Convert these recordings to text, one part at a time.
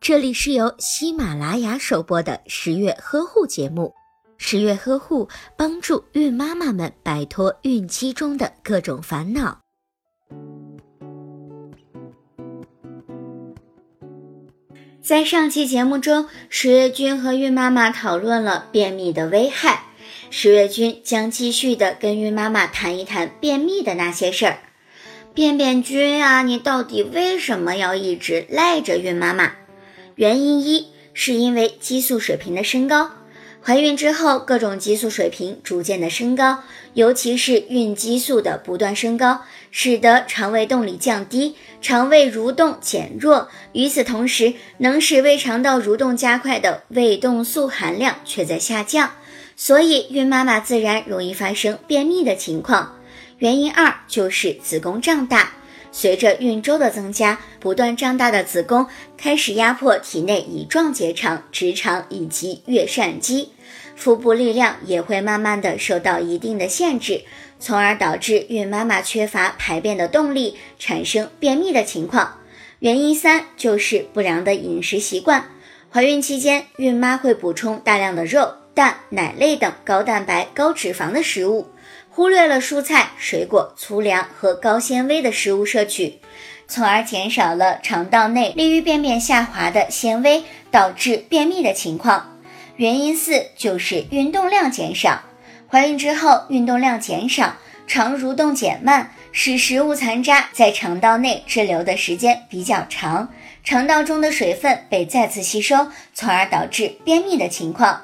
这里是由喜马拉雅首播的十月呵护节目。十月呵护帮助孕妈妈们摆脱孕期中的各种烦恼。在上期节目中，十月君和孕妈妈讨论了便秘的危害。十月君将继续的跟孕妈妈谈一谈便秘的那些事儿。便便君啊，你到底为什么要一直赖着孕妈妈？原因一是因为激素水平的升高，怀孕之后各种激素水平逐渐的升高，尤其是孕激素的不断升高，使得肠胃动力降低，肠胃蠕动减弱。与此同时，能使胃肠道蠕动加快的胃动素含量却在下降，所以孕妈妈自然容易发生便秘的情况。原因二就是子宫胀大。随着孕周的增加，不断胀大的子宫开始压迫体内乙状结肠、直肠以及月疝肌，腹部力量也会慢慢的受到一定的限制，从而导致孕妈妈缺乏排便的动力，产生便秘的情况。原因三就是不良的饮食习惯。怀孕期间，孕妈会补充大量的肉、蛋、奶类等高蛋白、高脂肪的食物。忽略了蔬菜、水果、粗粮和高纤维的食物摄取，从而减少了肠道内利于便便下滑的纤维，导致便秘的情况。原因四就是运动量减少。怀孕之后，运动量减少，肠蠕动减慢，使食物残渣在肠道内滞留的时间比较长，肠道中的水分被再次吸收，从而导致便秘的情况。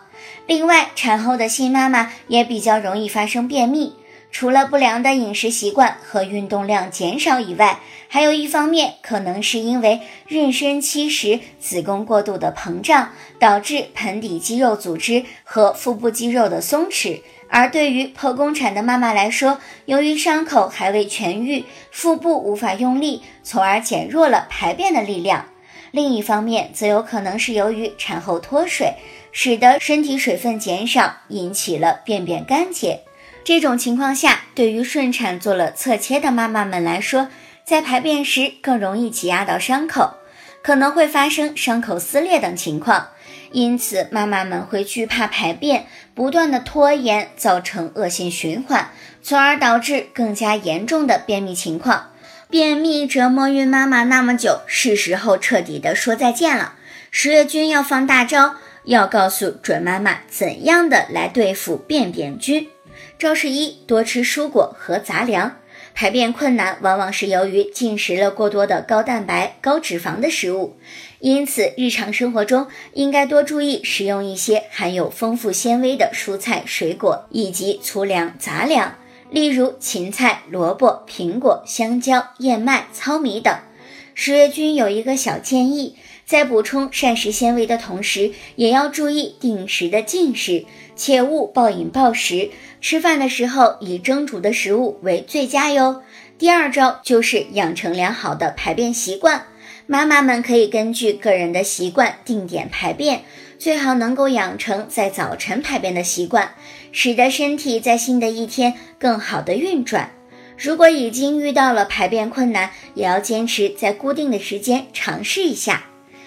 另外，产后的新妈妈也比较容易发生便秘。除了不良的饮食习惯和运动量减少以外，还有一方面可能是因为妊娠期时子宫过度的膨胀，导致盆底肌肉组织和腹部肌肉的松弛。而对于剖宫产的妈妈来说，由于伤口还未痊愈，腹部无法用力，从而减弱了排便的力量。另一方面，则有可能是由于产后脱水，使得身体水分减少，引起了便便干结。这种情况下，对于顺产做了侧切的妈妈们来说，在排便时更容易挤压到伤口，可能会发生伤口撕裂等情况。因此，妈妈们会惧怕排便，不断的拖延，造成恶性循环，从而导致更加严重的便秘情况。便秘折磨孕妈妈那么久，是时候彻底的说再见了。十月君要放大招，要告诉准妈妈怎样的来对付便便菌。招式一：多吃蔬果和杂粮。排便困难往往是由于进食了过多的高蛋白、高脂肪的食物，因此日常生活中应该多注意食用一些含有丰富纤维的蔬菜、水果以及粗粮、杂粮，例如芹菜、萝卜、苹果、香蕉、燕麦、糙米等。十月君有一个小建议。在补充膳食纤维的同时，也要注意定时的进食，切勿暴饮暴食。吃饭的时候以蒸煮的食物为最佳哟。第二招就是养成良好的排便习惯，妈妈们可以根据个人的习惯定点排便，最好能够养成在早晨排便的习惯，使得身体在新的一天更好的运转。如果已经遇到了排便困难，也要坚持在固定的时间尝试一下。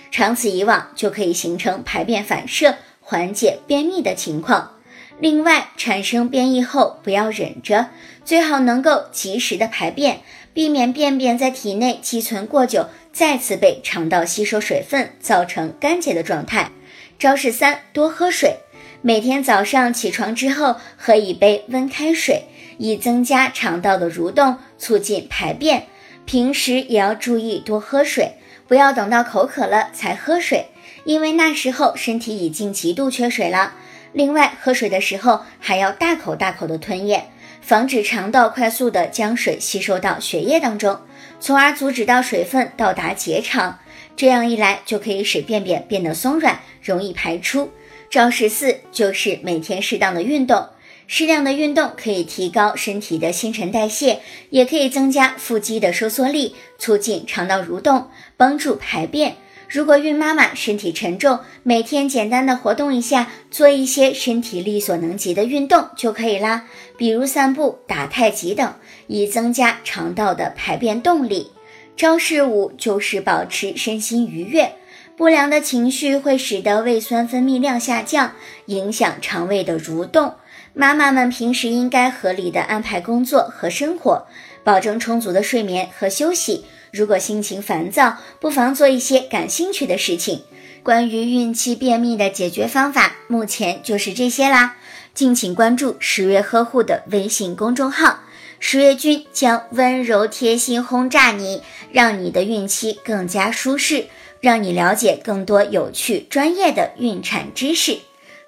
长此以往，就可以形成排便反射，缓解便秘的情况。另外，产生便意后不要忍着，最好能够及时的排便，避免便便在体内积存过久，再次被肠道吸收水分，造成干结的状态。招式三：多喝水。每天早上起床之后，喝一杯温开水，以增加肠道的蠕动，促进排便。平时也要注意多喝水。不要等到口渴了才喝水，因为那时候身体已经极度缺水了。另外，喝水的时候还要大口大口的吞咽，防止肠道快速的将水吸收到血液当中，从而阻止到水分到达结肠。这样一来，就可以使便便变得松软，容易排出。招式四就是每天适当的运动。适量的运动可以提高身体的新陈代谢，也可以增加腹肌的收缩力，促进肠道蠕动，帮助排便。如果孕妈妈身体沉重，每天简单的活动一下，做一些身体力所能及的运动就可以啦，比如散步、打太极等，以增加肠道的排便动力。招式五就是保持身心愉悦。不良的情绪会使得胃酸分泌量下降，影响肠胃的蠕动。妈妈们平时应该合理的安排工作和生活，保证充足的睡眠和休息。如果心情烦躁，不妨做一些感兴趣的事情。关于孕期便秘的解决方法，目前就是这些啦。敬请关注十月呵护的微信公众号，十月君将温柔贴心轰炸你，让你的孕期更加舒适，让你了解更多有趣专业的孕产知识。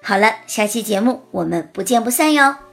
好了，下期节目我们不见不散哟。